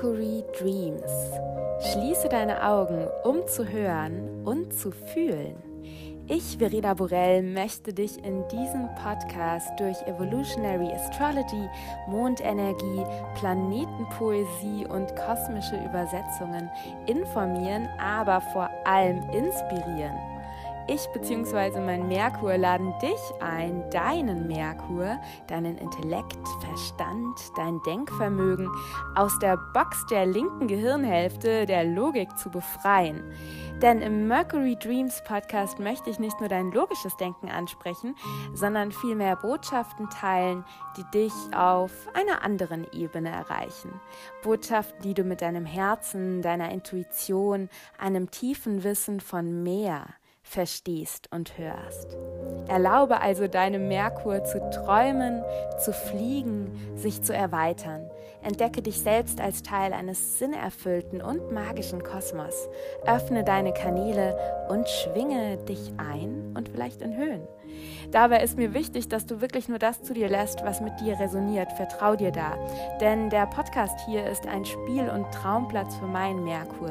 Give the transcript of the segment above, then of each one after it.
Mercury Dreams. Schließe deine Augen, um zu hören und zu fühlen. Ich, Verena Borell, möchte dich in diesem Podcast durch Evolutionary Astrology, Mondenergie, Planetenpoesie und kosmische Übersetzungen informieren, aber vor allem inspirieren. Ich bzw. mein Merkur laden dich ein, deinen Merkur, deinen Intellekt, Verstand, dein Denkvermögen aus der Box der linken Gehirnhälfte der Logik zu befreien. Denn im Mercury Dreams Podcast möchte ich nicht nur dein logisches Denken ansprechen, sondern vielmehr Botschaften teilen, die dich auf einer anderen Ebene erreichen. Botschaften, die du mit deinem Herzen, deiner Intuition, einem tiefen Wissen von mehr, verstehst und hörst. Erlaube also deinem Merkur zu träumen, zu fliegen, sich zu erweitern. Entdecke dich selbst als Teil eines sinnerfüllten und magischen Kosmos. Öffne deine Kanäle und schwinge dich ein und vielleicht in Höhen. Dabei ist mir wichtig, dass du wirklich nur das zu dir lässt, was mit dir resoniert. Vertrau dir da. Denn der Podcast hier ist ein Spiel- und Traumplatz für meinen Merkur.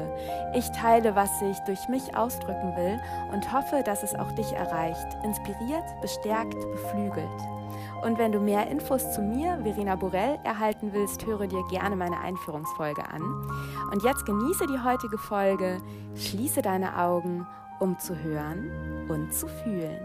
Ich teile, was ich durch mich ausdrücken will und hoffe, dass es auch dich erreicht. Inspiriert, bestärkt, beflügelt. Und wenn du mehr Infos zu mir, Verena Borell, erhalten willst, höre dir gerne meine Einführungsfolge an. Und jetzt genieße die heutige Folge, schließe deine Augen, um zu hören und zu fühlen.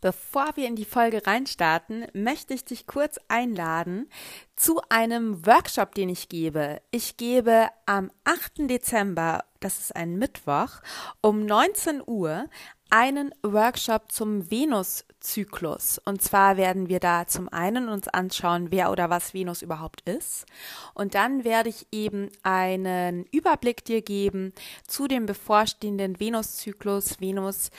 Bevor wir in die Folge reinstarten, möchte ich dich kurz einladen zu einem Workshop, den ich gebe. Ich gebe am 8. Dezember, das ist ein Mittwoch, um 19 Uhr einen Workshop zum Venuszyklus. Und zwar werden wir da zum einen uns anschauen, wer oder was Venus überhaupt ist. Und dann werde ich eben einen Überblick dir geben zu dem bevorstehenden Venuszyklus. Venus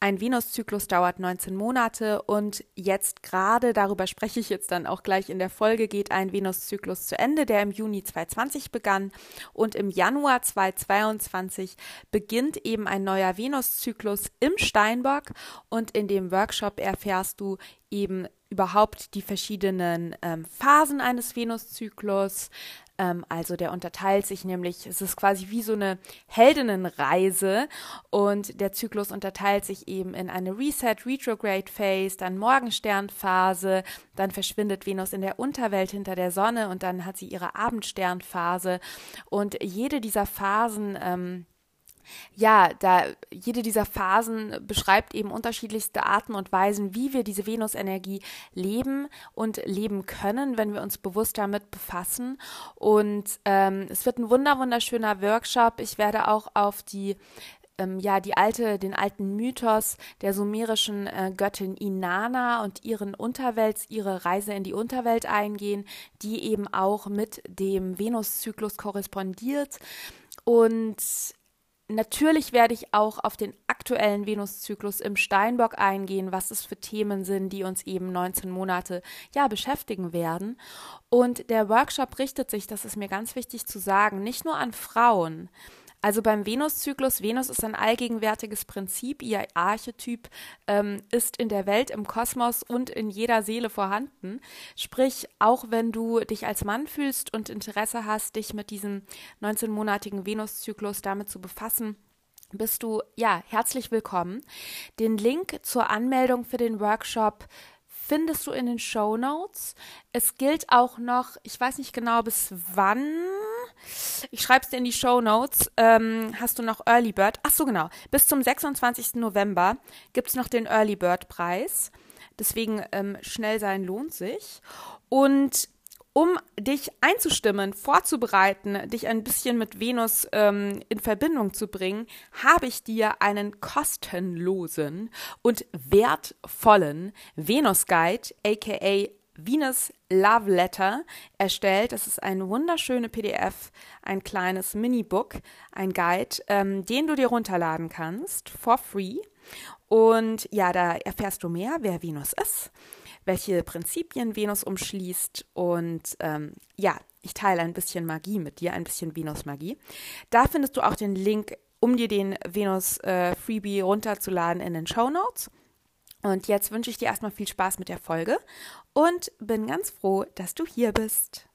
ein Venuszyklus dauert 19 Monate und jetzt gerade, darüber spreche ich jetzt dann auch gleich in der Folge, geht ein Venuszyklus zu Ende, der im Juni 2020 begann. Und im Januar 2022 beginnt eben ein neuer Venuszyklus im Steinbock. Und in dem Workshop erfährst du eben überhaupt die verschiedenen ähm, Phasen eines Venuszyklus, ähm, also der unterteilt sich nämlich, es ist quasi wie so eine Heldinnenreise und der Zyklus unterteilt sich eben in eine Reset, Retrograde Phase, dann Morgensternphase, dann verschwindet Venus in der Unterwelt hinter der Sonne und dann hat sie ihre Abendsternphase. Und jede dieser Phasen ähm, ja, da jede dieser Phasen beschreibt eben unterschiedlichste Arten und Weisen, wie wir diese Venusenergie leben und leben können, wenn wir uns bewusst damit befassen. Und ähm, es wird ein wunder wunderschöner Workshop. Ich werde auch auf die ähm, ja die alte, den alten Mythos der sumerischen äh, Göttin Inanna und ihren Unterwelt, ihre Reise in die Unterwelt eingehen, die eben auch mit dem Venuszyklus korrespondiert. Und Natürlich werde ich auch auf den aktuellen Venuszyklus im Steinbock eingehen, was es für Themen sind, die uns eben 19 Monate ja beschäftigen werden. Und der Workshop richtet sich, das ist mir ganz wichtig zu sagen, nicht nur an Frauen. Also beim Venuszyklus, Venus ist ein allgegenwärtiges Prinzip, ihr Archetyp ähm, ist in der Welt, im Kosmos und in jeder Seele vorhanden. Sprich, auch wenn du dich als Mann fühlst und Interesse hast, dich mit diesem 19-monatigen Venuszyklus damit zu befassen, bist du ja herzlich willkommen. Den Link zur Anmeldung für den Workshop findest du in den Show Notes. Es gilt auch noch, ich weiß nicht genau bis wann. Ich schreibe es dir in die Show Notes. Ähm, hast du noch Early Bird? Ach so, genau. Bis zum 26. November gibt es noch den Early Bird Preis. Deswegen ähm, schnell sein lohnt sich. Und um dich einzustimmen, vorzubereiten, dich ein bisschen mit Venus ähm, in Verbindung zu bringen, habe ich dir einen kostenlosen und wertvollen Venus Guide, aka Venus Love Letter, erstellt. Das ist ein wunderschöne PDF, ein kleines Mini-Book, ein Guide, ähm, den du dir runterladen kannst, for free. Und ja, da erfährst du mehr, wer Venus ist welche Prinzipien Venus umschließt und ähm, ja, Ich teile ein bisschen Magie mit dir, ein bisschen Venus-Magie. Da findest du auch den Link, um dir den Venus-Freebie äh, runterzuladen in den Show Notes. Und jetzt wünsche ich dir erstmal viel Spaß mit der Folge und bin ganz froh, dass du hier bist.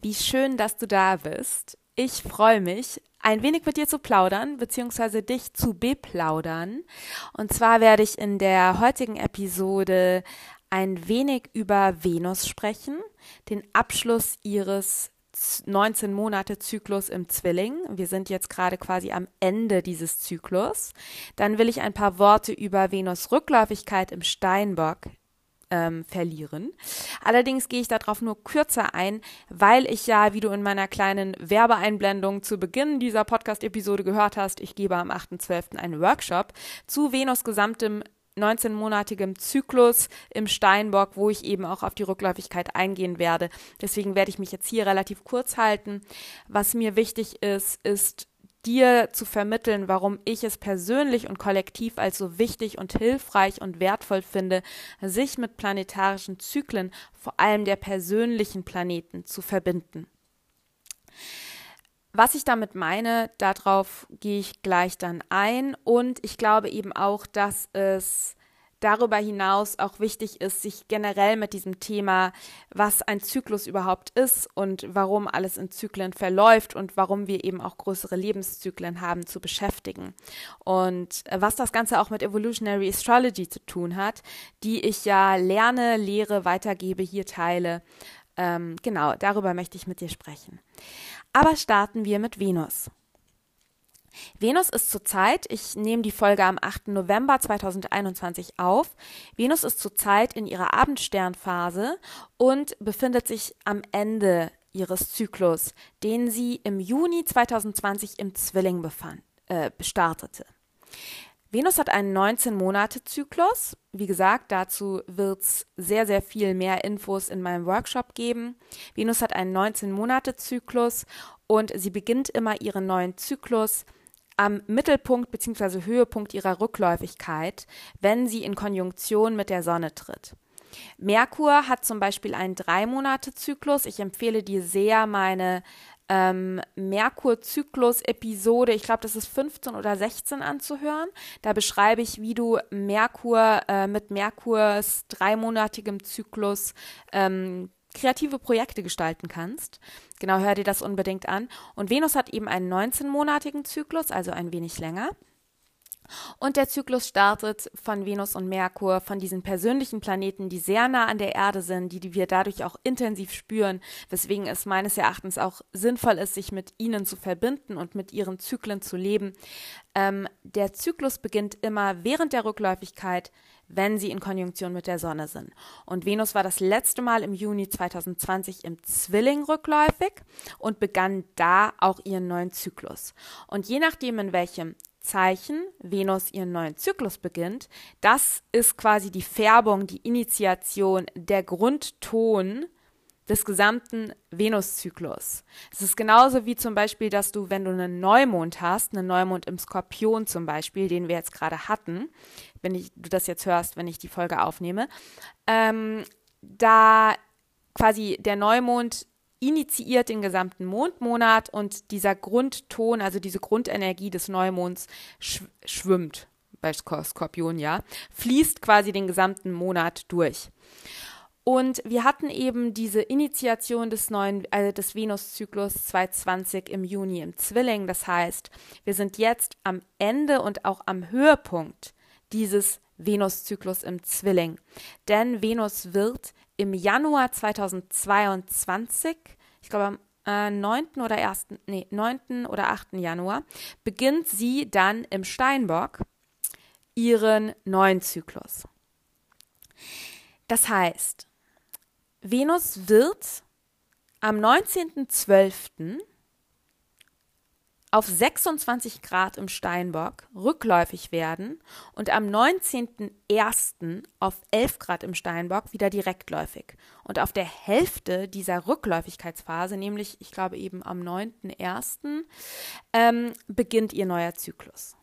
Wie schön, dass du da bist. Ich freue mich, ein wenig mit dir zu plaudern, beziehungsweise dich zu beplaudern. Und zwar werde ich in der heutigen Episode ein wenig über Venus sprechen, den Abschluss ihres 19 Monate Zyklus im Zwilling. Wir sind jetzt gerade quasi am Ende dieses Zyklus. Dann will ich ein paar Worte über Venus Rückläufigkeit im Steinbock ähm, verlieren. Allerdings gehe ich darauf nur kürzer ein, weil ich ja, wie du in meiner kleinen Werbeeinblendung zu Beginn dieser Podcast-Episode gehört hast, ich gebe am 8.12. einen Workshop zu Venus gesamtem 19-monatigem Zyklus im Steinbock, wo ich eben auch auf die Rückläufigkeit eingehen werde. Deswegen werde ich mich jetzt hier relativ kurz halten. Was mir wichtig ist, ist dir zu vermitteln, warum ich es persönlich und kollektiv als so wichtig und hilfreich und wertvoll finde, sich mit planetarischen Zyklen, vor allem der persönlichen Planeten, zu verbinden. Was ich damit meine, darauf gehe ich gleich dann ein und ich glaube eben auch, dass es darüber hinaus auch wichtig ist, sich generell mit diesem Thema, was ein Zyklus überhaupt ist und warum alles in Zyklen verläuft und warum wir eben auch größere Lebenszyklen haben, zu beschäftigen. Und äh, was das Ganze auch mit Evolutionary Astrology zu tun hat, die ich ja lerne, lehre, weitergebe, hier teile. Ähm, genau, darüber möchte ich mit dir sprechen. Aber starten wir mit Venus. Venus ist zurzeit, ich nehme die Folge am 8. November 2021 auf, Venus ist zurzeit in ihrer Abendsternphase und befindet sich am Ende ihres Zyklus, den sie im Juni 2020 im Zwilling befand, äh, startete. Venus hat einen 19-Monate-Zyklus. Wie gesagt, dazu wird es sehr, sehr viel mehr Infos in meinem Workshop geben. Venus hat einen 19-Monate-Zyklus und sie beginnt immer ihren neuen Zyklus am Mittelpunkt bzw. Höhepunkt ihrer Rückläufigkeit, wenn sie in Konjunktion mit der Sonne tritt. Merkur hat zum Beispiel einen Drei-Monate-Zyklus. Ich empfehle dir sehr meine ähm, Merkur-Zyklus-Episode, ich glaube, das ist 15 oder 16 anzuhören. Da beschreibe ich, wie du Merkur äh, mit Merkurs dreimonatigem Zyklus ähm, kreative Projekte gestalten kannst. Genau, hör dir das unbedingt an. Und Venus hat eben einen 19-monatigen Zyklus, also ein wenig länger. Und der Zyklus startet von Venus und Merkur, von diesen persönlichen Planeten, die sehr nah an der Erde sind, die, die wir dadurch auch intensiv spüren, weswegen es meines Erachtens auch sinnvoll ist, sich mit ihnen zu verbinden und mit ihren Zyklen zu leben. Ähm, der Zyklus beginnt immer während der Rückläufigkeit, wenn sie in Konjunktion mit der Sonne sind. Und Venus war das letzte Mal im Juni 2020 im Zwilling rückläufig und begann da auch ihren neuen Zyklus. Und je nachdem, in welchem Zeichen Venus ihren neuen Zyklus beginnt, das ist quasi die Färbung, die Initiation, der Grundton des gesamten Venuszyklus. Es ist genauso wie zum Beispiel, dass du, wenn du einen Neumond hast, einen Neumond im Skorpion zum Beispiel, den wir jetzt gerade hatten, wenn ich, du das jetzt hörst, wenn ich die Folge aufnehme, ähm, da quasi der Neumond initiiert den gesamten Mondmonat und dieser Grundton, also diese Grundenergie des Neumonds schw schwimmt bei Skorpion, ja, fließt quasi den gesamten Monat durch. Und wir hatten eben diese Initiation des neuen, also des Venuszyklus 2020 im Juni im Zwilling. Das heißt, wir sind jetzt am Ende und auch am Höhepunkt dieses Venuszyklus im Zwilling. Denn Venus wird im Januar 2022, ich glaube am äh, 9. oder 1., nee, 9. oder 8. Januar, beginnt sie dann im Steinbock ihren neuen Zyklus. Das heißt, Venus wird am 19.12. auf 26 Grad im Steinbock rückläufig werden und am 19.01. auf 11 Grad im Steinbock wieder direktläufig. Und auf der Hälfte dieser Rückläufigkeitsphase, nämlich ich glaube eben am 9.01., ähm, beginnt ihr neuer Zyklus.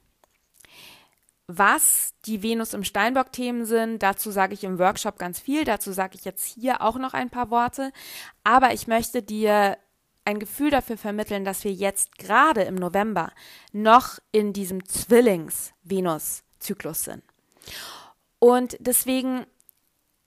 Was die Venus im Steinbock-Themen sind, dazu sage ich im Workshop ganz viel, dazu sage ich jetzt hier auch noch ein paar Worte. Aber ich möchte dir ein Gefühl dafür vermitteln, dass wir jetzt gerade im November noch in diesem Zwillings-Venus-Zyklus sind. Und deswegen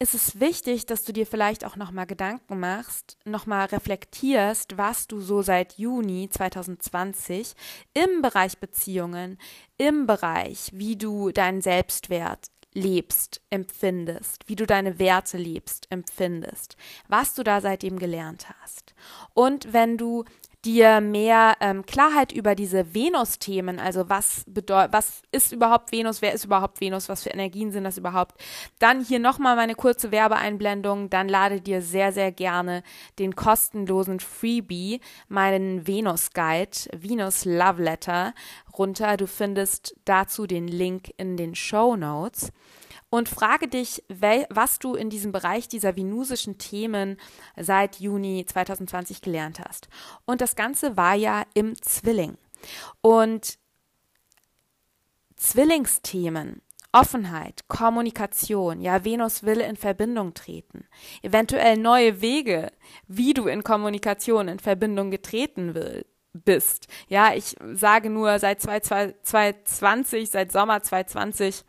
ist es wichtig, dass du dir vielleicht auch nochmal Gedanken machst, nochmal reflektierst, was du so seit Juni 2020 im Bereich Beziehungen, im Bereich, wie du deinen Selbstwert lebst, empfindest, wie du deine Werte lebst, empfindest, was du da seitdem gelernt hast. Und wenn du dir mehr ähm, Klarheit über diese Venus-Themen, also was bedeutet, was ist überhaupt Venus, wer ist überhaupt Venus, was für Energien sind das überhaupt, dann hier nochmal meine kurze Werbeeinblendung, dann lade dir sehr, sehr gerne den kostenlosen Freebie, meinen Venus-Guide, Venus Love Letter runter. Du findest dazu den Link in den Show Notes und frage dich, was du in diesem Bereich dieser venusischen Themen seit Juni 2020 gelernt hast. Und das Ganze war ja im Zwilling. Und Zwillingsthemen, Offenheit, Kommunikation, ja, Venus will in Verbindung treten. Eventuell neue Wege, wie du in Kommunikation in Verbindung getreten will, bist. Ja, ich sage nur seit 2020, seit Sommer 2020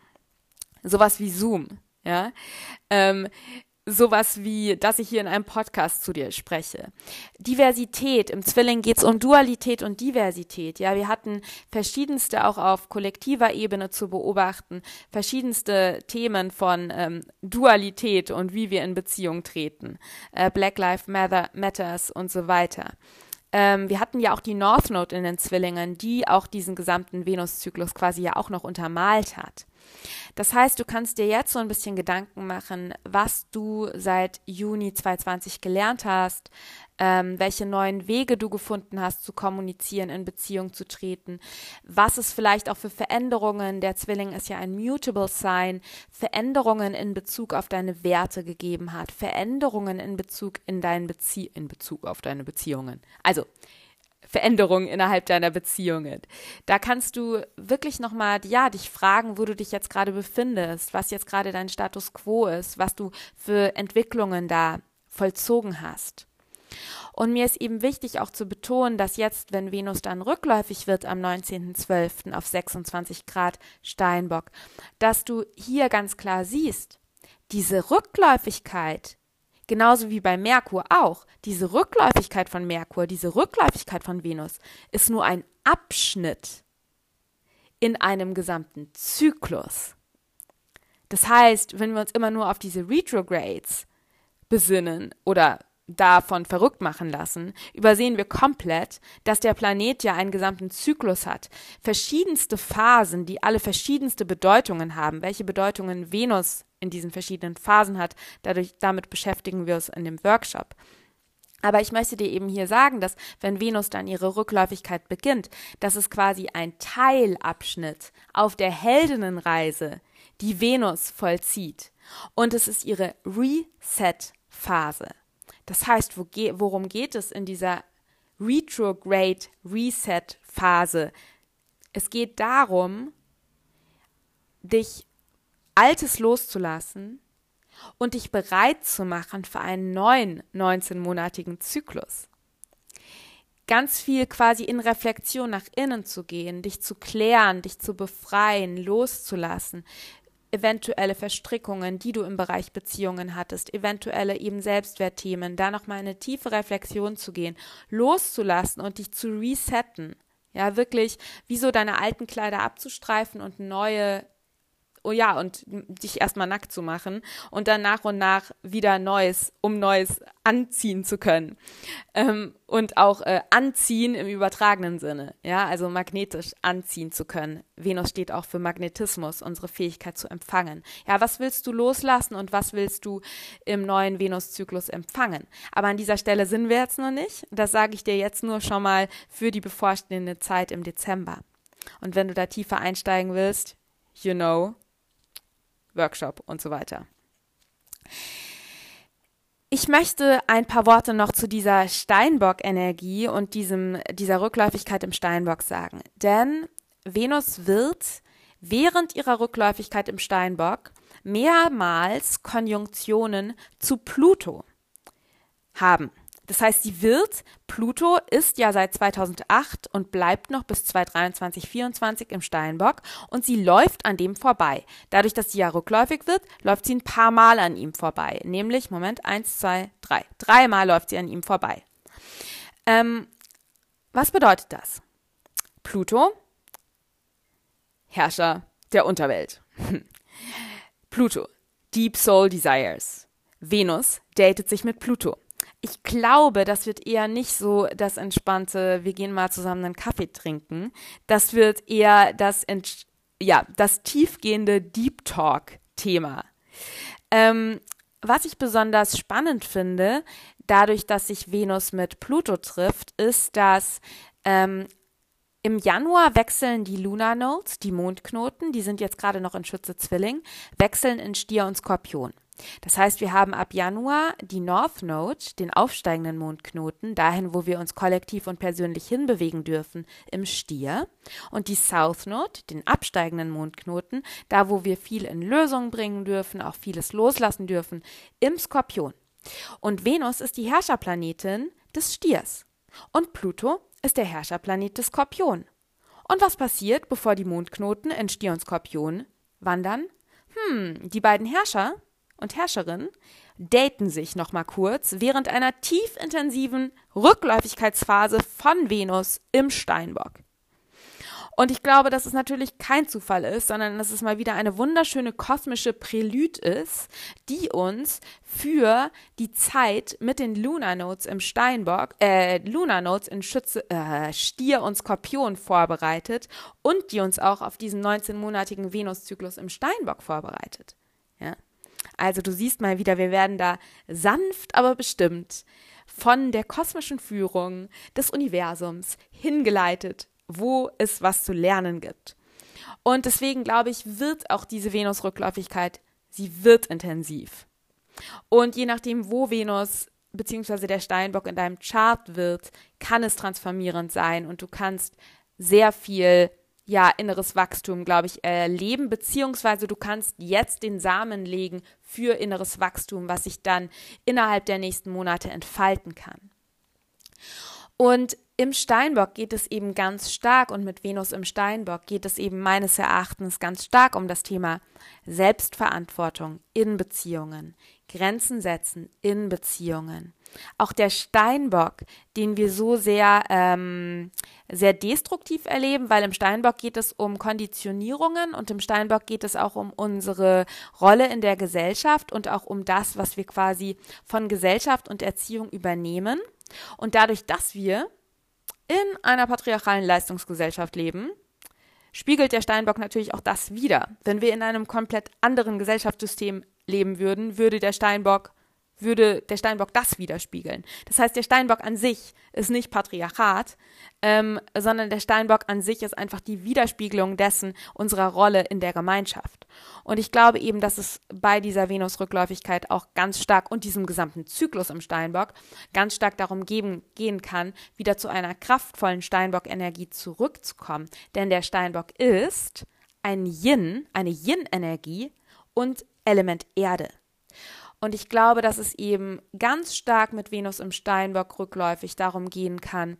sowas wie Zoom, ja, ähm, sowas wie, dass ich hier in einem Podcast zu dir spreche. Diversität, im Zwilling geht es um Dualität und Diversität. Ja, wir hatten verschiedenste auch auf kollektiver Ebene zu beobachten, verschiedenste Themen von ähm, Dualität und wie wir in Beziehung treten, äh, Black Lives Matter, Matters und so weiter. Ähm, wir hatten ja auch die North Node in den Zwillingen, die auch diesen gesamten Venuszyklus quasi ja auch noch untermalt hat. Das heißt, du kannst dir jetzt so ein bisschen Gedanken machen, was du seit Juni 2020 gelernt hast, ähm, welche neuen Wege du gefunden hast, zu kommunizieren, in Beziehung zu treten, was es vielleicht auch für Veränderungen, der Zwilling ist ja ein Mutable Sign, Veränderungen in Bezug auf deine Werte gegeben hat, Veränderungen in Bezug in deinen Bezie in Bezug auf deine Beziehungen. Also Veränderungen innerhalb deiner Beziehungen. Da kannst du wirklich nochmal, ja, dich fragen, wo du dich jetzt gerade befindest, was jetzt gerade dein Status quo ist, was du für Entwicklungen da vollzogen hast. Und mir ist eben wichtig auch zu betonen, dass jetzt, wenn Venus dann rückläufig wird am 19.12. auf 26 Grad Steinbock, dass du hier ganz klar siehst, diese Rückläufigkeit Genauso wie bei Merkur auch. Diese Rückläufigkeit von Merkur, diese Rückläufigkeit von Venus ist nur ein Abschnitt in einem gesamten Zyklus. Das heißt, wenn wir uns immer nur auf diese Retrogrades besinnen oder davon verrückt machen lassen, übersehen wir komplett, dass der Planet ja einen gesamten Zyklus hat. Verschiedenste Phasen, die alle verschiedenste Bedeutungen haben. Welche Bedeutungen Venus in diesen verschiedenen Phasen hat, dadurch, damit beschäftigen wir uns in dem Workshop. Aber ich möchte dir eben hier sagen, dass wenn Venus dann ihre Rückläufigkeit beginnt, dass es quasi ein Teilabschnitt auf der Heldinnenreise, die Venus vollzieht. Und es ist ihre Reset-Phase. Das heißt, wo ge worum geht es in dieser Retrograde Reset Phase? Es geht darum, dich Altes loszulassen und dich bereit zu machen für einen neuen 19-monatigen Zyklus. Ganz viel quasi in Reflexion nach innen zu gehen, dich zu klären, dich zu befreien, loszulassen, eventuelle Verstrickungen, die du im Bereich Beziehungen hattest, eventuelle eben Selbstwertthemen, da nochmal eine tiefe Reflexion zu gehen, loszulassen und dich zu resetten. Ja, wirklich, wie so deine alten Kleider abzustreifen und neue oh ja, und dich erstmal nackt zu machen und dann nach und nach wieder Neues, um Neues anziehen zu können. Ähm, und auch äh, anziehen im übertragenen Sinne, ja, also magnetisch anziehen zu können. Venus steht auch für Magnetismus, unsere Fähigkeit zu empfangen. Ja, was willst du loslassen und was willst du im neuen Venuszyklus empfangen? Aber an dieser Stelle sind wir jetzt noch nicht. Das sage ich dir jetzt nur schon mal für die bevorstehende Zeit im Dezember. Und wenn du da tiefer einsteigen willst, you know, Workshop und so weiter. Ich möchte ein paar Worte noch zu dieser Steinbock-Energie und diesem, dieser Rückläufigkeit im Steinbock sagen. Denn Venus wird während ihrer Rückläufigkeit im Steinbock mehrmals Konjunktionen zu Pluto haben. Das heißt, sie wird, Pluto ist ja seit 2008 und bleibt noch bis 2023, 2024 im Steinbock und sie läuft an dem vorbei. Dadurch, dass sie ja rückläufig wird, läuft sie ein paar Mal an ihm vorbei. Nämlich, Moment, eins, zwei, drei. Dreimal läuft sie an ihm vorbei. Ähm, was bedeutet das? Pluto, Herrscher der Unterwelt. Pluto, Deep Soul Desires. Venus datet sich mit Pluto ich glaube, das wird eher nicht so das entspannte, wir gehen mal zusammen einen Kaffee trinken. Das wird eher das, ja, das tiefgehende Deep Talk Thema. Ähm, was ich besonders spannend finde, dadurch, dass sich Venus mit Pluto trifft, ist, dass ähm, im Januar wechseln die Lunar Nodes, die Mondknoten, die sind jetzt gerade noch in Schütze Zwilling, wechseln in Stier und Skorpion. Das heißt, wir haben ab Januar die North Node, den aufsteigenden Mondknoten, dahin, wo wir uns kollektiv und persönlich hinbewegen dürfen, im Stier. Und die South Node, den absteigenden Mondknoten, da, wo wir viel in Lösung bringen dürfen, auch vieles loslassen dürfen, im Skorpion. Und Venus ist die Herrscherplanetin des Stiers. Und Pluto ist der Herrscherplanet des Skorpion. Und was passiert, bevor die Mondknoten in Stier und Skorpion wandern? Hm, die beiden Herrscher und Herrscherin daten sich nochmal kurz während einer tiefintensiven Rückläufigkeitsphase von Venus im Steinbock. Und ich glaube, dass es natürlich kein Zufall ist, sondern dass es mal wieder eine wunderschöne kosmische Prälude ist, die uns für die Zeit mit den Lunar Notes im Steinbock, äh, Lunar Notes in Schütze, äh, Stier und Skorpion vorbereitet und die uns auch auf diesen 19-monatigen Venuszyklus im Steinbock vorbereitet. Ja. Also du siehst mal wieder, wir werden da sanft, aber bestimmt von der kosmischen Führung des Universums hingeleitet, wo es was zu lernen gibt. Und deswegen glaube ich, wird auch diese Venus-Rückläufigkeit, sie wird intensiv. Und je nachdem, wo Venus bzw. der Steinbock in deinem Chart wird, kann es transformierend sein und du kannst sehr viel ja, inneres Wachstum, glaube ich, erleben, beziehungsweise du kannst jetzt den Samen legen für inneres Wachstum, was sich dann innerhalb der nächsten Monate entfalten kann. Und im Steinbock geht es eben ganz stark und mit Venus im Steinbock geht es eben meines Erachtens ganz stark um das Thema Selbstverantwortung in Beziehungen, Grenzen setzen in Beziehungen, auch der Steinbock, den wir so sehr, ähm, sehr destruktiv erleben, weil im Steinbock geht es um Konditionierungen und im Steinbock geht es auch um unsere Rolle in der Gesellschaft und auch um das, was wir quasi von Gesellschaft und Erziehung übernehmen. Und dadurch, dass wir in einer patriarchalen Leistungsgesellschaft leben, spiegelt der Steinbock natürlich auch das wider. Wenn wir in einem komplett anderen Gesellschaftssystem leben würden, würde der Steinbock würde der Steinbock das widerspiegeln. Das heißt, der Steinbock an sich ist nicht Patriarchat, ähm, sondern der Steinbock an sich ist einfach die Widerspiegelung dessen unserer Rolle in der Gemeinschaft. Und ich glaube eben, dass es bei dieser Venus-Rückläufigkeit auch ganz stark und diesem gesamten Zyklus im Steinbock ganz stark darum geben, gehen kann, wieder zu einer kraftvollen Steinbock-Energie zurückzukommen. Denn der Steinbock ist ein Yin, eine Yin-Energie und Element Erde. Und ich glaube, dass es eben ganz stark mit Venus im Steinbock rückläufig darum gehen kann,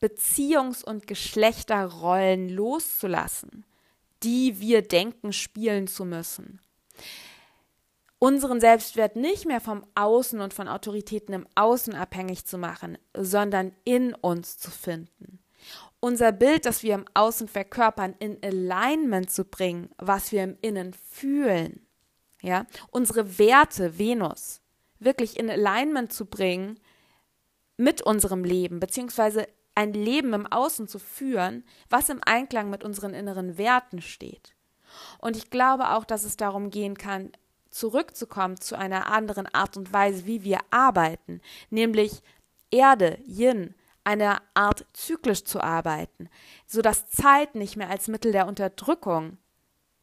Beziehungs- und Geschlechterrollen loszulassen, die wir denken, spielen zu müssen. Unseren Selbstwert nicht mehr vom Außen und von Autoritäten im Außen abhängig zu machen, sondern in uns zu finden unser Bild, das wir im Außen verkörpern, in Alignment zu bringen, was wir im Innen fühlen. Ja, unsere Werte, Venus, wirklich in Alignment zu bringen mit unserem Leben, beziehungsweise ein Leben im Außen zu führen, was im Einklang mit unseren inneren Werten steht. Und ich glaube auch, dass es darum gehen kann, zurückzukommen zu einer anderen Art und Weise, wie wir arbeiten, nämlich Erde, Yin, eine Art zyklisch zu arbeiten, sodass Zeit nicht mehr als Mittel der Unterdrückung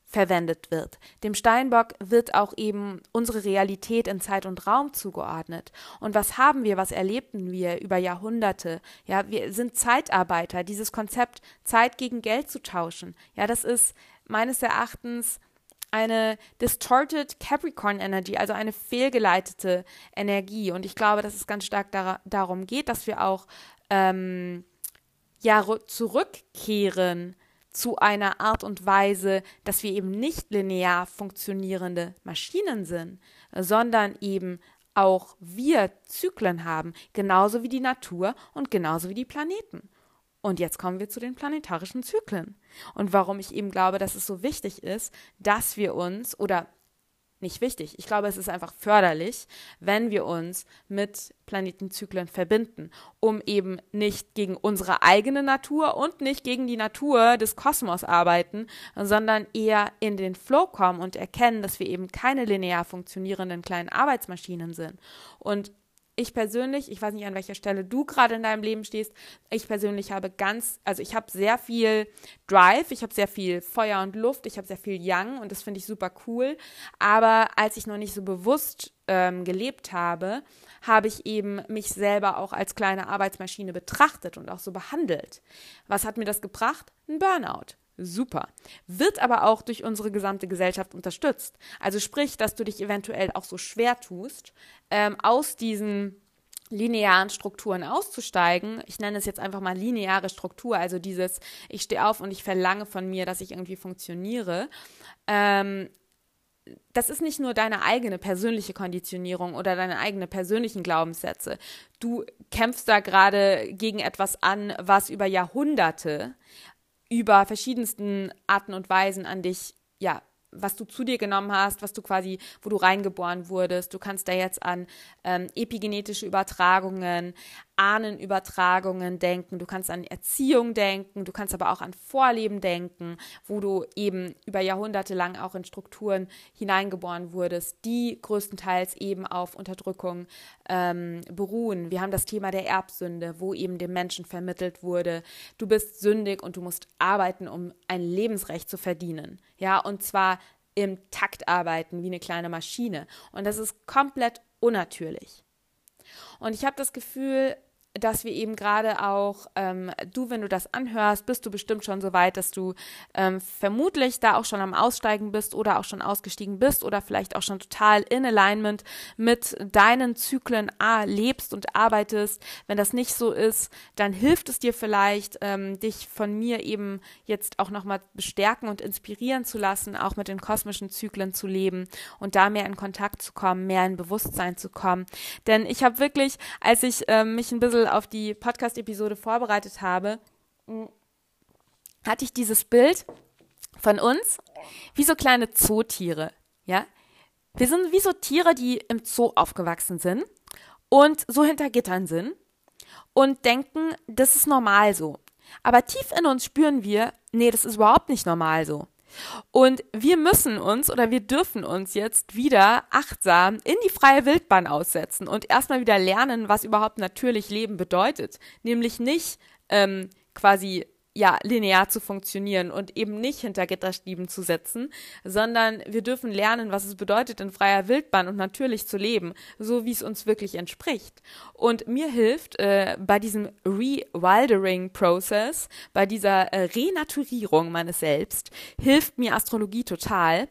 verwendet wird. Dem Steinbock wird auch eben unsere Realität in Zeit und Raum zugeordnet. Und was haben wir, was erlebten wir über Jahrhunderte? Ja, wir sind Zeitarbeiter. Dieses Konzept, Zeit gegen Geld zu tauschen, ja, das ist meines Erachtens eine distorted Capricorn Energy, also eine fehlgeleitete Energie. Und ich glaube, dass es ganz stark dar darum geht, dass wir auch ähm, ja zurückkehren zu einer Art und Weise, dass wir eben nicht linear funktionierende Maschinen sind, sondern eben auch wir Zyklen haben, genauso wie die Natur und genauso wie die Planeten. Und jetzt kommen wir zu den planetarischen Zyklen. Und warum ich eben glaube, dass es so wichtig ist, dass wir uns oder nicht wichtig. Ich glaube, es ist einfach förderlich, wenn wir uns mit Planetenzyklen verbinden, um eben nicht gegen unsere eigene Natur und nicht gegen die Natur des Kosmos arbeiten, sondern eher in den Flow kommen und erkennen, dass wir eben keine linear funktionierenden kleinen Arbeitsmaschinen sind. Und ich persönlich, ich weiß nicht, an welcher Stelle du gerade in deinem Leben stehst, ich persönlich habe ganz, also ich habe sehr viel Drive, ich habe sehr viel Feuer und Luft, ich habe sehr viel Yang und das finde ich super cool. Aber als ich noch nicht so bewusst ähm, gelebt habe, habe ich eben mich selber auch als kleine Arbeitsmaschine betrachtet und auch so behandelt. Was hat mir das gebracht? Ein Burnout super. Wird aber auch durch unsere gesamte Gesellschaft unterstützt. Also sprich, dass du dich eventuell auch so schwer tust, ähm, aus diesen linearen Strukturen auszusteigen. Ich nenne es jetzt einfach mal lineare Struktur, also dieses, ich stehe auf und ich verlange von mir, dass ich irgendwie funktioniere. Ähm, das ist nicht nur deine eigene persönliche Konditionierung oder deine eigenen persönlichen Glaubenssätze. Du kämpfst da gerade gegen etwas an, was über Jahrhunderte über verschiedensten Arten und Weisen an dich, ja, was du zu dir genommen hast, was du quasi, wo du reingeboren wurdest. Du kannst da jetzt an ähm, epigenetische Übertragungen, Ahnenübertragungen denken, du kannst an Erziehung denken, du kannst aber auch an Vorleben denken, wo du eben über Jahrhunderte lang auch in Strukturen hineingeboren wurdest, die größtenteils eben auf Unterdrückung ähm, beruhen. Wir haben das Thema der Erbsünde, wo eben dem Menschen vermittelt wurde, du bist sündig und du musst arbeiten, um ein Lebensrecht zu verdienen. Ja, und zwar im Takt arbeiten wie eine kleine Maschine. Und das ist komplett unnatürlich. Und ich habe das Gefühl, dass wir eben gerade auch, ähm, du, wenn du das anhörst, bist du bestimmt schon so weit, dass du ähm, vermutlich da auch schon am Aussteigen bist oder auch schon ausgestiegen bist oder vielleicht auch schon total in Alignment mit deinen Zyklen lebst und arbeitest. Wenn das nicht so ist, dann hilft es dir vielleicht, ähm, dich von mir eben jetzt auch nochmal bestärken und inspirieren zu lassen, auch mit den kosmischen Zyklen zu leben und da mehr in Kontakt zu kommen, mehr in Bewusstsein zu kommen. Denn ich habe wirklich, als ich ähm, mich ein bisschen bisschen auf die Podcast-Episode vorbereitet habe, hatte ich dieses Bild von uns wie so kleine Zootiere. Ja, wir sind wie so Tiere, die im Zoo aufgewachsen sind und so hinter Gittern sind und denken, das ist normal so. Aber tief in uns spüren wir, nee, das ist überhaupt nicht normal so. Und wir müssen uns oder wir dürfen uns jetzt wieder achtsam in die freie Wildbahn aussetzen und erstmal wieder lernen, was überhaupt natürlich Leben bedeutet. Nämlich nicht ähm, quasi ja, linear zu funktionieren und eben nicht hinter Gitterstieben zu setzen, sondern wir dürfen lernen, was es bedeutet, in freier Wildbahn und natürlich zu leben, so wie es uns wirklich entspricht. Und mir hilft äh, bei diesem Rewildering-Prozess, bei dieser äh, Renaturierung meines Selbst, hilft mir Astrologie total,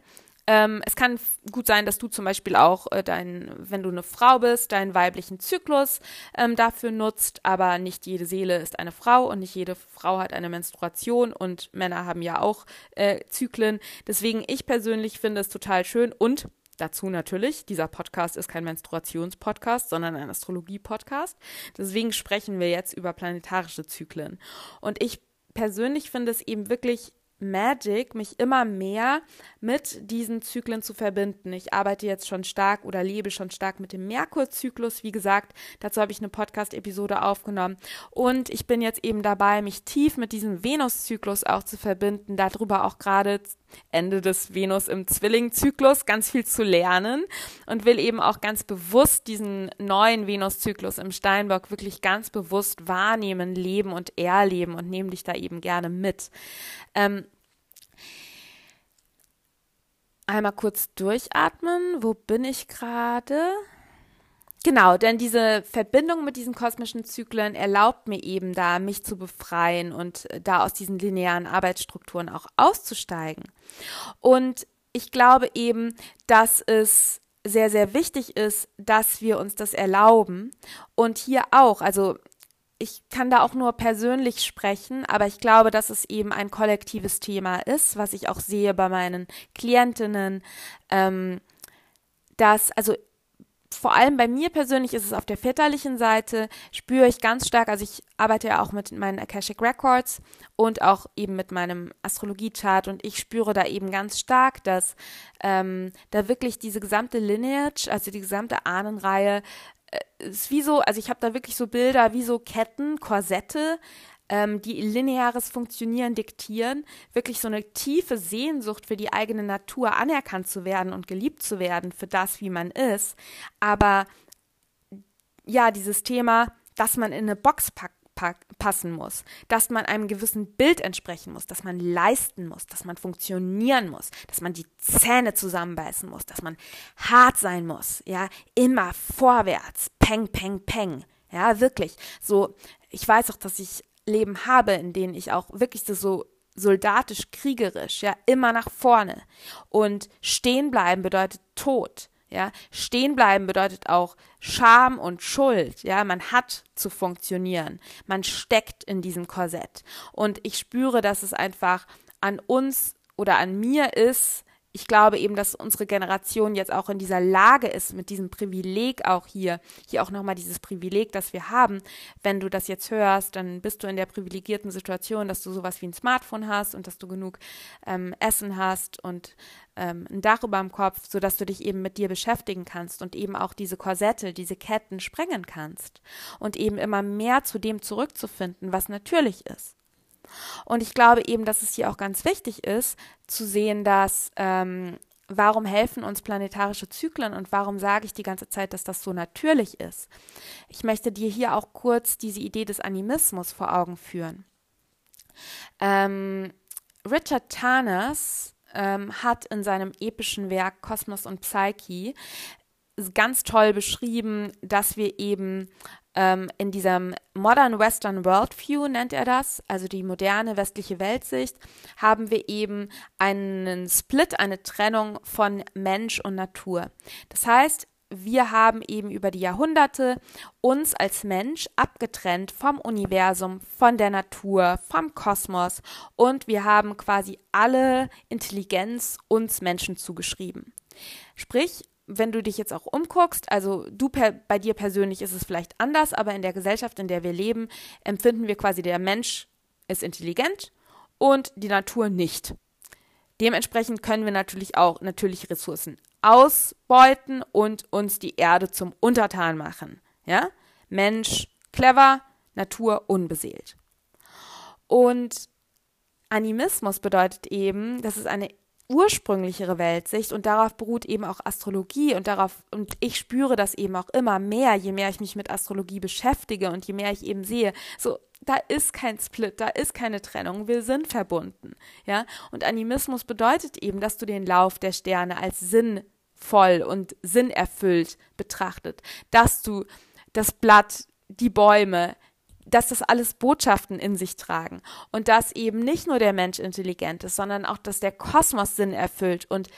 ähm, es kann gut sein, dass du zum Beispiel auch äh, dein, wenn du eine Frau bist, deinen weiblichen Zyklus ähm, dafür nutzt, aber nicht jede Seele ist eine Frau und nicht jede Frau hat eine Menstruation und Männer haben ja auch äh, Zyklen. Deswegen, ich persönlich finde es total schön und Dazu natürlich, dieser Podcast ist kein Menstruationspodcast, sondern ein Astrologie-Podcast. Deswegen sprechen wir jetzt über planetarische Zyklen. Und ich persönlich finde es eben wirklich Magic, mich immer mehr mit diesen Zyklen zu verbinden. Ich arbeite jetzt schon stark oder lebe schon stark mit dem Merkurzyklus. Wie gesagt, dazu habe ich eine Podcast-Episode aufgenommen. Und ich bin jetzt eben dabei, mich tief mit diesem Venuszyklus auch zu verbinden, darüber auch gerade Ende des Venus im Zwillingzyklus ganz viel zu lernen und will eben auch ganz bewusst diesen neuen Venuszyklus im Steinbock wirklich ganz bewusst wahrnehmen, leben und erleben und nehme dich da eben gerne mit. Ähm, einmal kurz durchatmen. Wo bin ich gerade? Genau, denn diese Verbindung mit diesen kosmischen Zyklen erlaubt mir eben da, mich zu befreien und äh, da aus diesen linearen Arbeitsstrukturen auch auszusteigen. Und ich glaube eben, dass es sehr, sehr wichtig ist, dass wir uns das erlauben. Und hier auch, also ich kann da auch nur persönlich sprechen, aber ich glaube, dass es eben ein kollektives Thema ist, was ich auch sehe bei meinen Klientinnen, ähm, dass, also vor allem bei mir persönlich ist es auf der väterlichen Seite, spüre ich ganz stark, also ich arbeite ja auch mit meinen Akashic Records und auch eben mit meinem Astrologie-Chart und ich spüre da eben ganz stark, dass ähm, da wirklich diese gesamte Lineage, also die gesamte Ahnenreihe, äh, ist wie so, also ich habe da wirklich so Bilder wie so Ketten, Korsette, ähm, die lineares Funktionieren diktieren, wirklich so eine tiefe Sehnsucht für die eigene Natur anerkannt zu werden und geliebt zu werden für das, wie man ist. Aber ja, dieses Thema, dass man in eine Box packt, passen muss, dass man einem gewissen Bild entsprechen muss, dass man leisten muss, dass man funktionieren muss, dass man die Zähne zusammenbeißen muss, dass man hart sein muss, ja, immer vorwärts, peng, peng, peng, ja, wirklich. So, ich weiß auch, dass ich Leben habe, in denen ich auch wirklich so soldatisch, kriegerisch, ja, immer nach vorne. Und stehen bleiben bedeutet Tod. Ja, stehen bleiben bedeutet auch Scham und Schuld. Ja, man hat zu funktionieren. Man steckt in diesem Korsett. Und ich spüre, dass es einfach an uns oder an mir ist, ich glaube eben, dass unsere Generation jetzt auch in dieser Lage ist, mit diesem Privileg auch hier, hier auch nochmal dieses Privileg, das wir haben. Wenn du das jetzt hörst, dann bist du in der privilegierten Situation, dass du sowas wie ein Smartphone hast und dass du genug ähm, Essen hast und ähm, ein Dach über dem Kopf, sodass du dich eben mit dir beschäftigen kannst und eben auch diese Korsette, diese Ketten sprengen kannst und eben immer mehr zu dem zurückzufinden, was natürlich ist. Und ich glaube eben, dass es hier auch ganz wichtig ist, zu sehen, dass ähm, warum helfen uns planetarische Zyklen und warum sage ich die ganze Zeit, dass das so natürlich ist. Ich möchte dir hier auch kurz diese Idee des Animismus vor Augen führen. Ähm, Richard Tarnas ähm, hat in seinem epischen Werk Kosmos und Psyche ganz toll beschrieben, dass wir eben ähm, in diesem Modern Western Worldview nennt er das, also die moderne westliche Weltsicht, haben wir eben einen Split, eine Trennung von Mensch und Natur. Das heißt, wir haben eben über die Jahrhunderte uns als Mensch abgetrennt vom Universum, von der Natur, vom Kosmos und wir haben quasi alle Intelligenz uns Menschen zugeschrieben. Sprich, wenn du dich jetzt auch umguckst, also du per, bei dir persönlich ist es vielleicht anders, aber in der Gesellschaft, in der wir leben, empfinden wir quasi, der Mensch ist intelligent und die Natur nicht. Dementsprechend können wir natürlich auch natürlich Ressourcen ausbeuten und uns die Erde zum Untertan machen. Ja? Mensch clever, Natur unbeseelt. Und Animismus bedeutet eben, dass es eine ursprünglichere Weltsicht und darauf beruht eben auch Astrologie und darauf und ich spüre das eben auch immer mehr, je mehr ich mich mit Astrologie beschäftige und je mehr ich eben sehe, so da ist kein Split, da ist keine Trennung, wir sind verbunden, ja? Und Animismus bedeutet eben, dass du den Lauf der Sterne als sinnvoll und sinnerfüllt betrachtet, dass du das Blatt, die Bäume, dass das alles Botschaften in sich tragen und dass eben nicht nur der Mensch intelligent ist, sondern auch, dass der Kosmos Sinn erfüllt und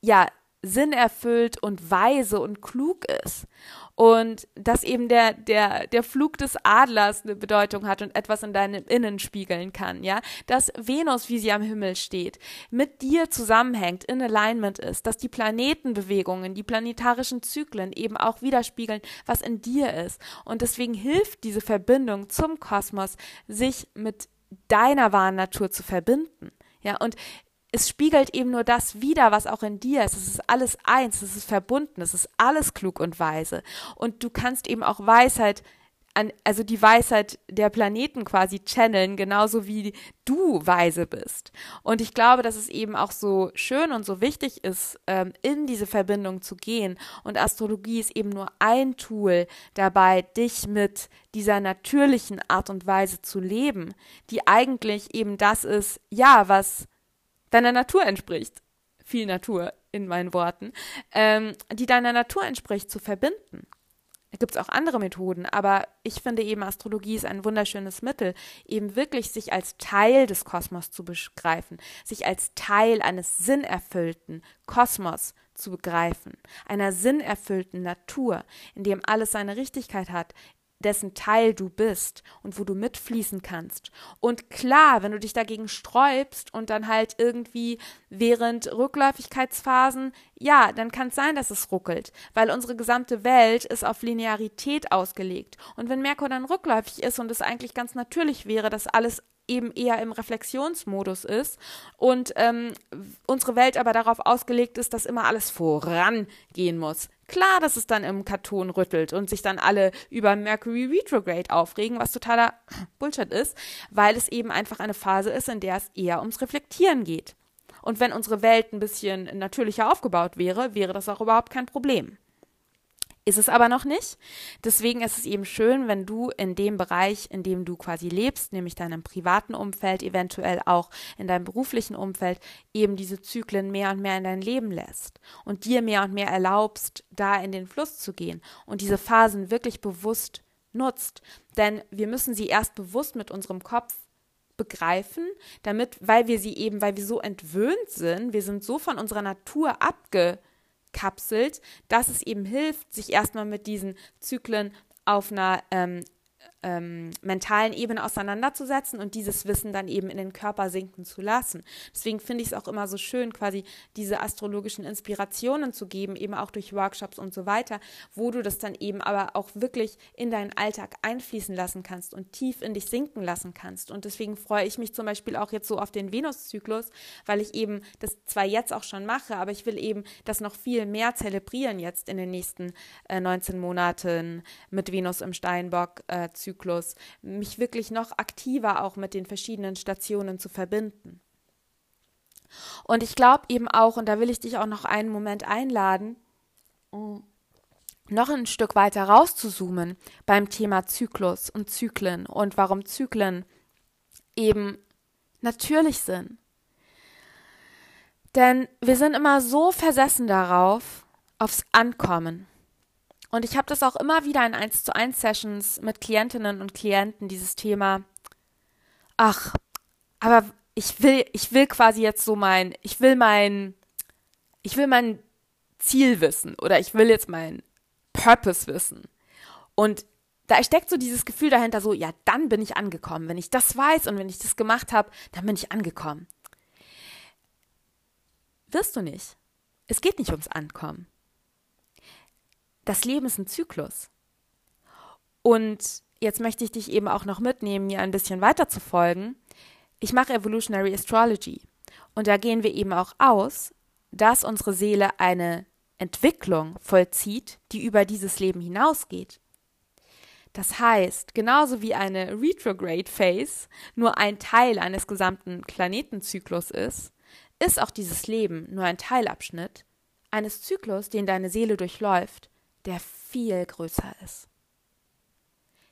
ja, Sinn erfüllt und weise und klug ist. Und dass eben der, der, der Flug des Adlers eine Bedeutung hat und etwas in deinem Innen spiegeln kann, ja. Dass Venus, wie sie am Himmel steht, mit dir zusammenhängt, in Alignment ist, dass die Planetenbewegungen, die planetarischen Zyklen eben auch widerspiegeln, was in dir ist. Und deswegen hilft diese Verbindung zum Kosmos, sich mit deiner wahren Natur zu verbinden. Ja, und es spiegelt eben nur das wider, was auch in dir ist. Es ist alles eins, es ist verbunden, es ist alles klug und weise. Und du kannst eben auch Weisheit an, also die Weisheit der Planeten quasi channeln, genauso wie du weise bist. Und ich glaube, dass es eben auch so schön und so wichtig ist, ähm, in diese Verbindung zu gehen. Und Astrologie ist eben nur ein Tool dabei, dich mit dieser natürlichen Art und Weise zu leben, die eigentlich eben das ist, ja, was deiner Natur entspricht. Viel Natur in meinen Worten, ähm, die deiner Natur entspricht, zu verbinden. Da gibt es auch andere Methoden, aber ich finde eben, Astrologie ist ein wunderschönes Mittel, eben wirklich sich als Teil des Kosmos zu begreifen, sich als Teil eines sinnerfüllten Kosmos zu begreifen, einer sinnerfüllten Natur, in dem alles seine Richtigkeit hat, dessen Teil du bist und wo du mitfließen kannst. Und klar, wenn du dich dagegen sträubst und dann halt irgendwie während Rückläufigkeitsphasen, ja, dann kann es sein, dass es ruckelt, weil unsere gesamte Welt ist auf Linearität ausgelegt. Und wenn Merkur dann rückläufig ist und es eigentlich ganz natürlich wäre, dass alles eben eher im Reflexionsmodus ist und ähm, unsere Welt aber darauf ausgelegt ist, dass immer alles vorangehen muss, Klar, dass es dann im Karton rüttelt und sich dann alle über Mercury Retrograde aufregen, was totaler Bullshit ist, weil es eben einfach eine Phase ist, in der es eher ums Reflektieren geht. Und wenn unsere Welt ein bisschen natürlicher aufgebaut wäre, wäre das auch überhaupt kein Problem. Ist es aber noch nicht. Deswegen ist es eben schön, wenn du in dem Bereich, in dem du quasi lebst, nämlich deinem privaten Umfeld, eventuell auch in deinem beruflichen Umfeld, eben diese Zyklen mehr und mehr in dein Leben lässt und dir mehr und mehr erlaubst, da in den Fluss zu gehen und diese Phasen wirklich bewusst nutzt. Denn wir müssen sie erst bewusst mit unserem Kopf begreifen, damit, weil wir sie eben, weil wir so entwöhnt sind, wir sind so von unserer Natur abge abkapselt, dass es eben hilft, sich erstmal mit diesen Zyklen auf einer ähm, ähm, mentalen Ebene auseinanderzusetzen und dieses Wissen dann eben in den Körper sinken zu lassen. Deswegen finde ich es auch immer so schön, quasi diese astrologischen Inspirationen zu geben, eben auch durch Workshops und so weiter, wo du das dann eben aber auch wirklich in deinen Alltag einfließen lassen kannst und tief in dich sinken lassen kannst. Und deswegen freue ich mich zum Beispiel auch jetzt so auf den Venuszyklus, weil ich eben das zwar jetzt auch schon mache, aber ich will eben das noch viel mehr zelebrieren jetzt in den nächsten äh, 19 Monaten mit Venus im Steinbock-Zyklus. Äh, Zyklus, mich wirklich noch aktiver auch mit den verschiedenen Stationen zu verbinden. Und ich glaube eben auch, und da will ich dich auch noch einen Moment einladen, noch ein Stück weiter rauszuzoomen beim Thema Zyklus und Zyklen und warum Zyklen eben natürlich sind. Denn wir sind immer so versessen darauf, aufs Ankommen. Und ich habe das auch immer wieder in 1 zu 1 Sessions mit Klientinnen und Klienten, dieses Thema. Ach, aber ich will, ich will quasi jetzt so mein, ich will mein, ich will mein Ziel wissen oder ich will jetzt mein Purpose wissen. Und da steckt so dieses Gefühl dahinter, so, ja, dann bin ich angekommen. Wenn ich das weiß und wenn ich das gemacht habe, dann bin ich angekommen. Wirst du nicht. Es geht nicht ums Ankommen das Leben ist ein Zyklus. Und jetzt möchte ich dich eben auch noch mitnehmen, mir ein bisschen weiter zu folgen. Ich mache Evolutionary Astrology. Und da gehen wir eben auch aus, dass unsere Seele eine Entwicklung vollzieht, die über dieses Leben hinausgeht. Das heißt, genauso wie eine Retrograde Phase nur ein Teil eines gesamten Planetenzyklus ist, ist auch dieses Leben nur ein Teilabschnitt eines Zyklus, den deine Seele durchläuft der viel größer ist.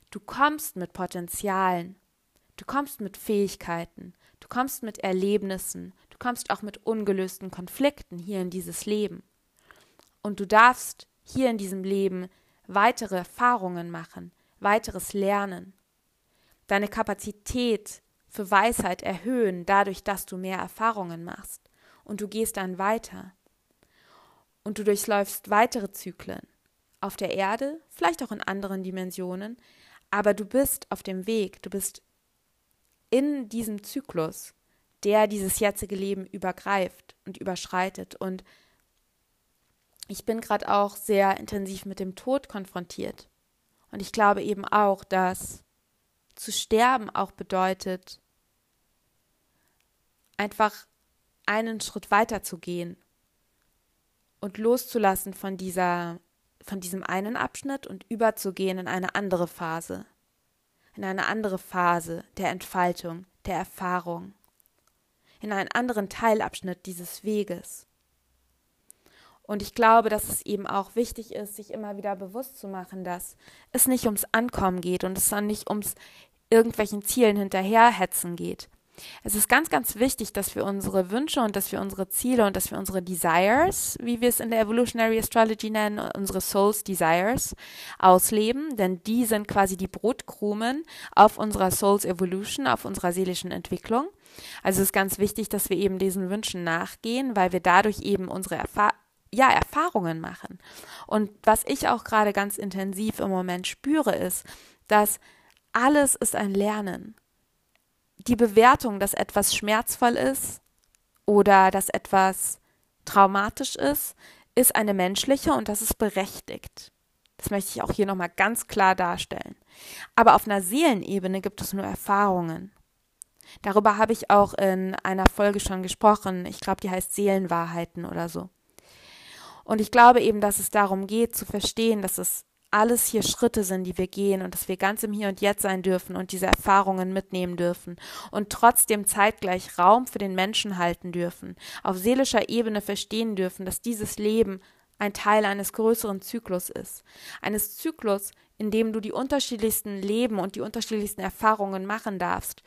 Du kommst mit Potenzialen, du kommst mit Fähigkeiten, du kommst mit Erlebnissen, du kommst auch mit ungelösten Konflikten hier in dieses Leben. Und du darfst hier in diesem Leben weitere Erfahrungen machen, weiteres Lernen, deine Kapazität für Weisheit erhöhen, dadurch, dass du mehr Erfahrungen machst. Und du gehst dann weiter. Und du durchläufst weitere Zyklen auf der Erde, vielleicht auch in anderen Dimensionen, aber du bist auf dem Weg, du bist in diesem Zyklus, der dieses jetzige Leben übergreift und überschreitet. Und ich bin gerade auch sehr intensiv mit dem Tod konfrontiert. Und ich glaube eben auch, dass zu sterben auch bedeutet, einfach einen Schritt weiter zu gehen und loszulassen von dieser von diesem einen Abschnitt und überzugehen in eine andere Phase, in eine andere Phase der Entfaltung, der Erfahrung, in einen anderen Teilabschnitt dieses Weges. Und ich glaube, dass es eben auch wichtig ist, sich immer wieder bewusst zu machen, dass es nicht ums Ankommen geht und es dann nicht ums irgendwelchen Zielen hinterherhetzen geht, es ist ganz, ganz wichtig, dass wir unsere Wünsche und dass wir unsere Ziele und dass wir unsere Desires, wie wir es in der Evolutionary Astrology nennen, unsere Souls Desires ausleben, denn die sind quasi die Brotkrumen auf unserer Souls Evolution, auf unserer seelischen Entwicklung. Also es ist ganz wichtig, dass wir eben diesen Wünschen nachgehen, weil wir dadurch eben unsere Erfahrungen ja, Erfahrungen machen. Und was ich auch gerade ganz intensiv im Moment spüre, ist, dass alles ist ein Lernen die Bewertung, dass etwas schmerzvoll ist oder dass etwas traumatisch ist, ist eine menschliche und das ist berechtigt. Das möchte ich auch hier nochmal ganz klar darstellen. Aber auf einer Seelenebene gibt es nur Erfahrungen. Darüber habe ich auch in einer Folge schon gesprochen. Ich glaube, die heißt Seelenwahrheiten oder so. Und ich glaube eben, dass es darum geht zu verstehen, dass es alles hier Schritte sind, die wir gehen und dass wir ganz im Hier und Jetzt sein dürfen und diese Erfahrungen mitnehmen dürfen und trotzdem zeitgleich Raum für den Menschen halten dürfen, auf seelischer Ebene verstehen dürfen, dass dieses Leben ein Teil eines größeren Zyklus ist. Eines Zyklus, in dem du die unterschiedlichsten Leben und die unterschiedlichsten Erfahrungen machen darfst,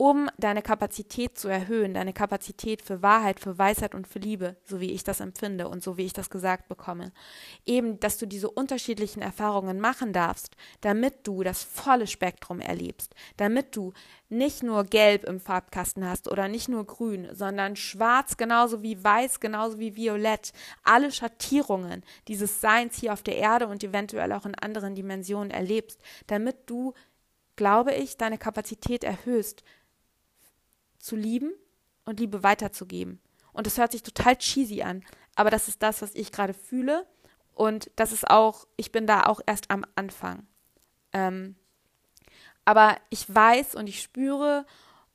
um deine Kapazität zu erhöhen, deine Kapazität für Wahrheit, für Weisheit und für Liebe, so wie ich das empfinde und so wie ich das gesagt bekomme. Eben, dass du diese unterschiedlichen Erfahrungen machen darfst, damit du das volle Spektrum erlebst, damit du nicht nur gelb im Farbkasten hast oder nicht nur grün, sondern schwarz genauso wie weiß, genauso wie violett, alle Schattierungen dieses Seins hier auf der Erde und eventuell auch in anderen Dimensionen erlebst, damit du glaube ich, deine Kapazität erhöhst, zu lieben und Liebe weiterzugeben. Und das hört sich total cheesy an, aber das ist das, was ich gerade fühle. Und das ist auch, ich bin da auch erst am Anfang. Ähm, aber ich weiß und ich spüre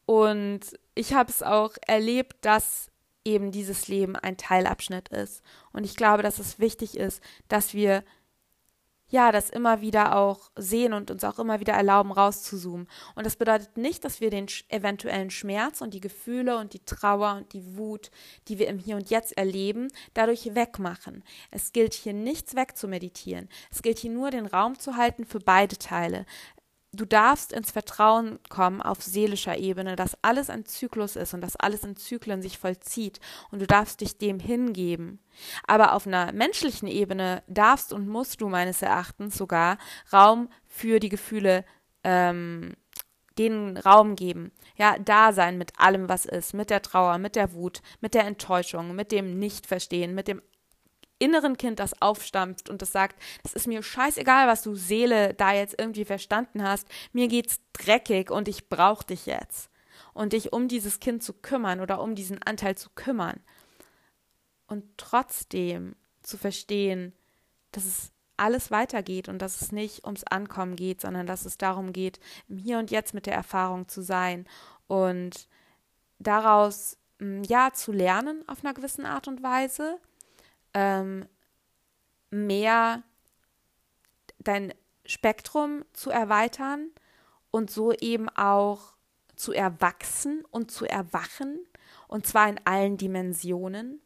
und ich habe es auch erlebt, dass eben dieses Leben ein Teilabschnitt ist. Und ich glaube, dass es wichtig ist, dass wir ja, das immer wieder auch sehen und uns auch immer wieder erlauben, rauszuzoomen. Und das bedeutet nicht, dass wir den eventuellen Schmerz und die Gefühle und die Trauer und die Wut, die wir im Hier und Jetzt erleben, dadurch wegmachen. Es gilt hier nichts wegzumeditieren. Es gilt hier nur den Raum zu halten für beide Teile du darfst ins Vertrauen kommen auf seelischer Ebene, dass alles ein Zyklus ist und dass alles in Zyklen sich vollzieht und du darfst dich dem hingeben. Aber auf einer menschlichen Ebene darfst und musst du meines Erachtens sogar Raum für die Gefühle ähm, den Raum geben. Ja, da sein mit allem, was ist, mit der Trauer, mit der Wut, mit der Enttäuschung, mit dem Nichtverstehen, mit dem inneren Kind, das aufstampft und das sagt, es ist mir scheißegal, was du Seele da jetzt irgendwie verstanden hast, mir geht's dreckig und ich brauch dich jetzt. Und dich um dieses Kind zu kümmern oder um diesen Anteil zu kümmern. Und trotzdem zu verstehen, dass es alles weitergeht und dass es nicht ums Ankommen geht, sondern dass es darum geht, im Hier und Jetzt mit der Erfahrung zu sein und daraus mm, ja zu lernen auf einer gewissen Art und Weise ähm, mehr dein Spektrum zu erweitern und so eben auch zu erwachsen und zu erwachen, und zwar in allen Dimensionen,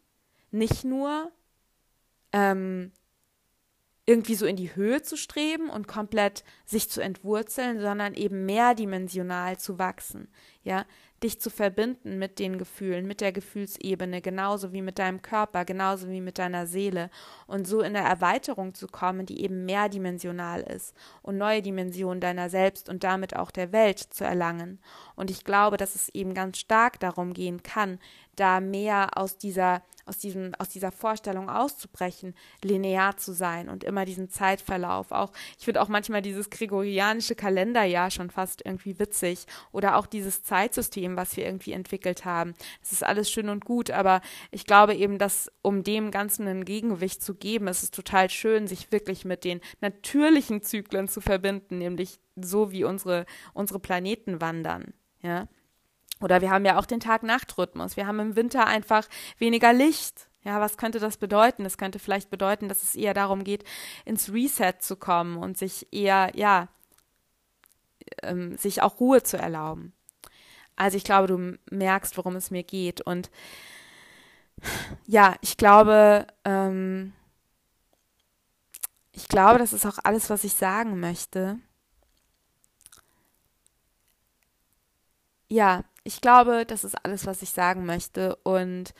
nicht nur ähm, irgendwie so in die Höhe zu streben und komplett sich zu entwurzeln, sondern eben mehrdimensional zu wachsen, ja, dich zu verbinden mit den Gefühlen, mit der Gefühlsebene, genauso wie mit deinem Körper, genauso wie mit deiner Seele und so in der Erweiterung zu kommen, die eben mehrdimensional ist und neue Dimensionen deiner selbst und damit auch der Welt zu erlangen. Und ich glaube, dass es eben ganz stark darum gehen kann, da mehr aus dieser aus, diesem, aus dieser Vorstellung auszubrechen, linear zu sein und immer diesen Zeitverlauf. Auch, ich finde auch manchmal dieses gregorianische Kalenderjahr schon fast irgendwie witzig oder auch dieses Zeitsystem, was wir irgendwie entwickelt haben. Das ist alles schön und gut, aber ich glaube eben, dass um dem Ganzen ein Gegengewicht zu geben, ist es total schön, sich wirklich mit den natürlichen Zyklen zu verbinden, nämlich so wie unsere, unsere Planeten wandern. Ja. Oder wir haben ja auch den Tag-Nacht-Rhythmus. Wir haben im Winter einfach weniger Licht. Ja, was könnte das bedeuten? Das könnte vielleicht bedeuten, dass es eher darum geht, ins Reset zu kommen und sich eher, ja, ähm, sich auch Ruhe zu erlauben. Also ich glaube, du merkst, worum es mir geht. Und ja, ich glaube, ähm, ich glaube, das ist auch alles, was ich sagen möchte. Ja, ich glaube, das ist alles, was ich sagen möchte. Und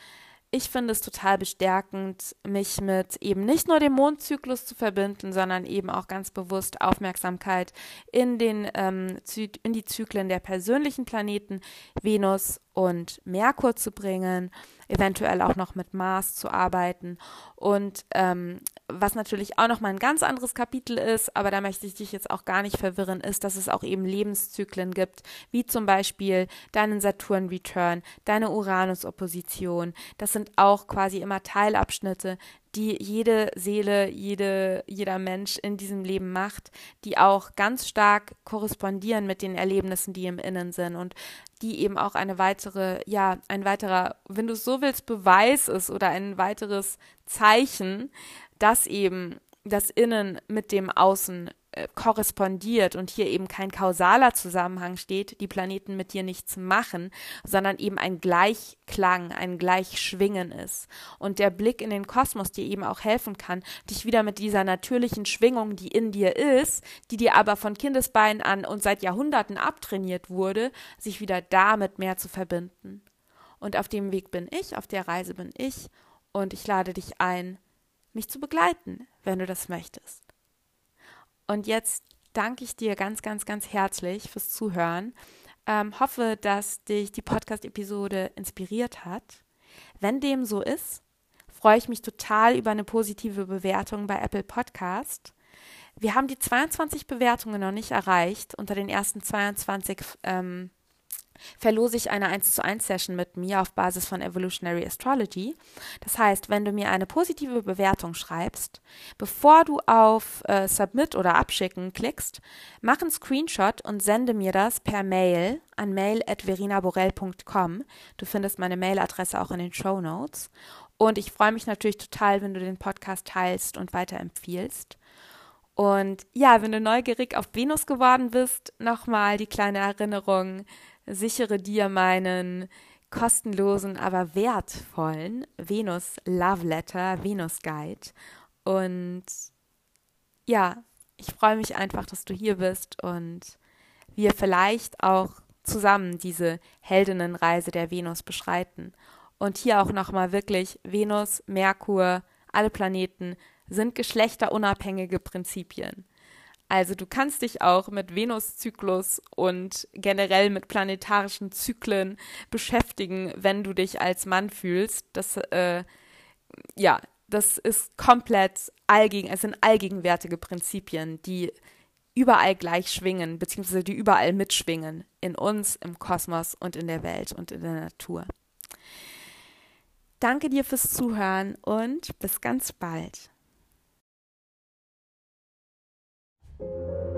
ich finde es total bestärkend, mich mit eben nicht nur dem Mondzyklus zu verbinden, sondern eben auch ganz bewusst Aufmerksamkeit in, den, ähm, in die Zyklen der persönlichen Planeten Venus und Merkur zu bringen eventuell auch noch mit Mars zu arbeiten. Und ähm, was natürlich auch noch mal ein ganz anderes Kapitel ist, aber da möchte ich dich jetzt auch gar nicht verwirren, ist, dass es auch eben Lebenszyklen gibt, wie zum Beispiel deinen Saturn-Return, deine Uranus-Opposition. Das sind auch quasi immer Teilabschnitte, die jede Seele, jede, jeder Mensch in diesem Leben macht, die auch ganz stark korrespondieren mit den Erlebnissen, die im Innen sind und die eben auch eine weitere, ja, ein weiterer, wenn du es so willst, Beweis ist oder ein weiteres Zeichen, dass eben das Innen mit dem Außen äh, korrespondiert und hier eben kein kausaler Zusammenhang steht, die Planeten mit dir nichts machen, sondern eben ein Gleichklang, ein Gleichschwingen ist. Und der Blick in den Kosmos dir eben auch helfen kann, dich wieder mit dieser natürlichen Schwingung, die in dir ist, die dir aber von Kindesbeinen an und seit Jahrhunderten abtrainiert wurde, sich wieder damit mehr zu verbinden. Und auf dem Weg bin ich, auf der Reise bin ich, und ich lade dich ein, mich zu begleiten, wenn du das möchtest. Und jetzt danke ich dir ganz, ganz, ganz herzlich fürs Zuhören. Ähm, hoffe, dass dich die Podcast-Episode inspiriert hat. Wenn dem so ist, freue ich mich total über eine positive Bewertung bei Apple Podcast. Wir haben die 22 Bewertungen noch nicht erreicht unter den ersten 22 ähm, verlose ich eine 1 zu 1 Session mit mir auf Basis von Evolutionary Astrology. Das heißt, wenn du mir eine positive Bewertung schreibst, bevor du auf äh, Submit oder Abschicken klickst, mach einen Screenshot und sende mir das per Mail an mail.verinaborell.com. Du findest meine Mailadresse auch in den Show Notes. Und ich freue mich natürlich total, wenn du den Podcast teilst und weiterempfiehlst. Und ja, wenn du neugierig auf Venus geworden bist, nochmal die kleine Erinnerung sichere dir meinen kostenlosen, aber wertvollen Venus Love Letter, Venus Guide. Und ja, ich freue mich einfach, dass du hier bist und wir vielleicht auch zusammen diese Heldinnenreise der Venus beschreiten. Und hier auch nochmal wirklich Venus, Merkur, alle Planeten sind geschlechterunabhängige Prinzipien. Also du kannst dich auch mit Venuszyklus und generell mit planetarischen Zyklen beschäftigen, wenn du dich als Mann fühlst. Das, äh, ja, das ist komplett allgegen, es sind allgegenwärtige Prinzipien, die überall gleich schwingen, beziehungsweise die überall mitschwingen, in uns, im Kosmos und in der Welt und in der Natur. Danke dir fürs Zuhören und bis ganz bald. Thank you.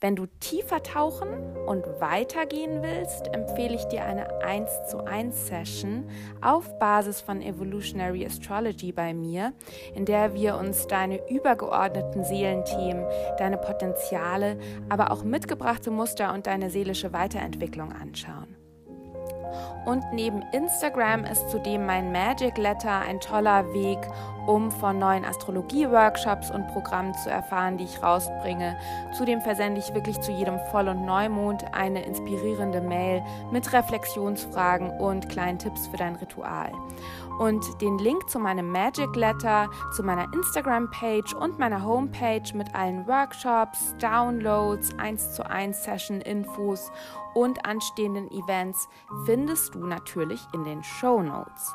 Wenn du tiefer tauchen und weitergehen willst, empfehle ich dir eine 1 zu 1 Session auf Basis von Evolutionary Astrology bei mir, in der wir uns deine übergeordneten Seelenthemen, deine Potenziale, aber auch mitgebrachte Muster und deine seelische Weiterentwicklung anschauen. Und neben Instagram ist zudem mein Magic Letter ein toller Weg, um von neuen Astrologie-Workshops und Programmen zu erfahren, die ich rausbringe. Zudem versende ich wirklich zu jedem Voll- und Neumond eine inspirierende Mail mit Reflexionsfragen und kleinen Tipps für dein Ritual. Und den Link zu meinem Magic Letter, zu meiner Instagram-Page und meiner Homepage mit allen Workshops, Downloads, 1 zu 1 Session-Infos und anstehenden Events findest du natürlich in den Show Notes.